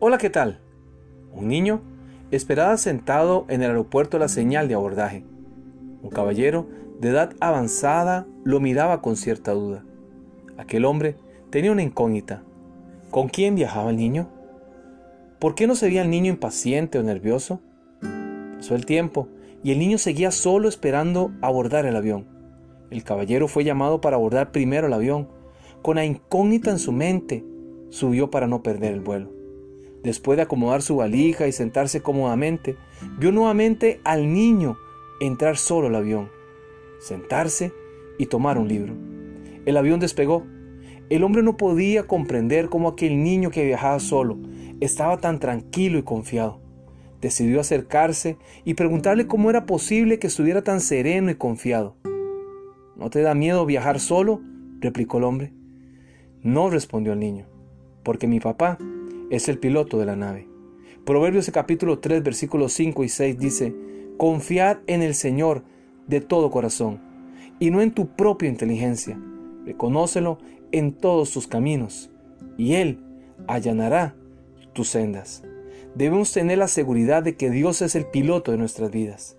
Hola, ¿qué tal? Un niño esperaba sentado en el aeropuerto la señal de abordaje. Un caballero de edad avanzada lo miraba con cierta duda. Aquel hombre tenía una incógnita. ¿Con quién viajaba el niño? ¿Por qué no se veía el niño impaciente o nervioso? Pasó el tiempo y el niño seguía solo esperando abordar el avión. El caballero fue llamado para abordar primero el avión. Con la incógnita en su mente, subió para no perder el vuelo. Después de acomodar su valija y sentarse cómodamente, vio nuevamente al niño entrar solo al avión, sentarse y tomar un libro. El avión despegó. El hombre no podía comprender cómo aquel niño que viajaba solo estaba tan tranquilo y confiado. Decidió acercarse y preguntarle cómo era posible que estuviera tan sereno y confiado. ¿No te da miedo viajar solo? replicó el hombre. No, respondió el niño, porque mi papá es el piloto de la nave. Proverbios capítulo 3 versículos 5 y 6 dice, Confiad en el Señor de todo corazón y no en tu propia inteligencia. Reconócelo en todos tus caminos y Él allanará tus sendas. Debemos tener la seguridad de que Dios es el piloto de nuestras vidas.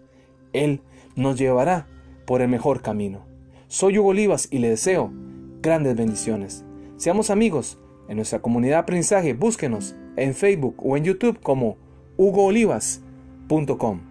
Él nos llevará por el mejor camino. Soy Hugo Olivas y le deseo grandes bendiciones. Seamos amigos en nuestra comunidad aprendizaje. Búsquenos en Facebook o en YouTube como hugoolivas.com.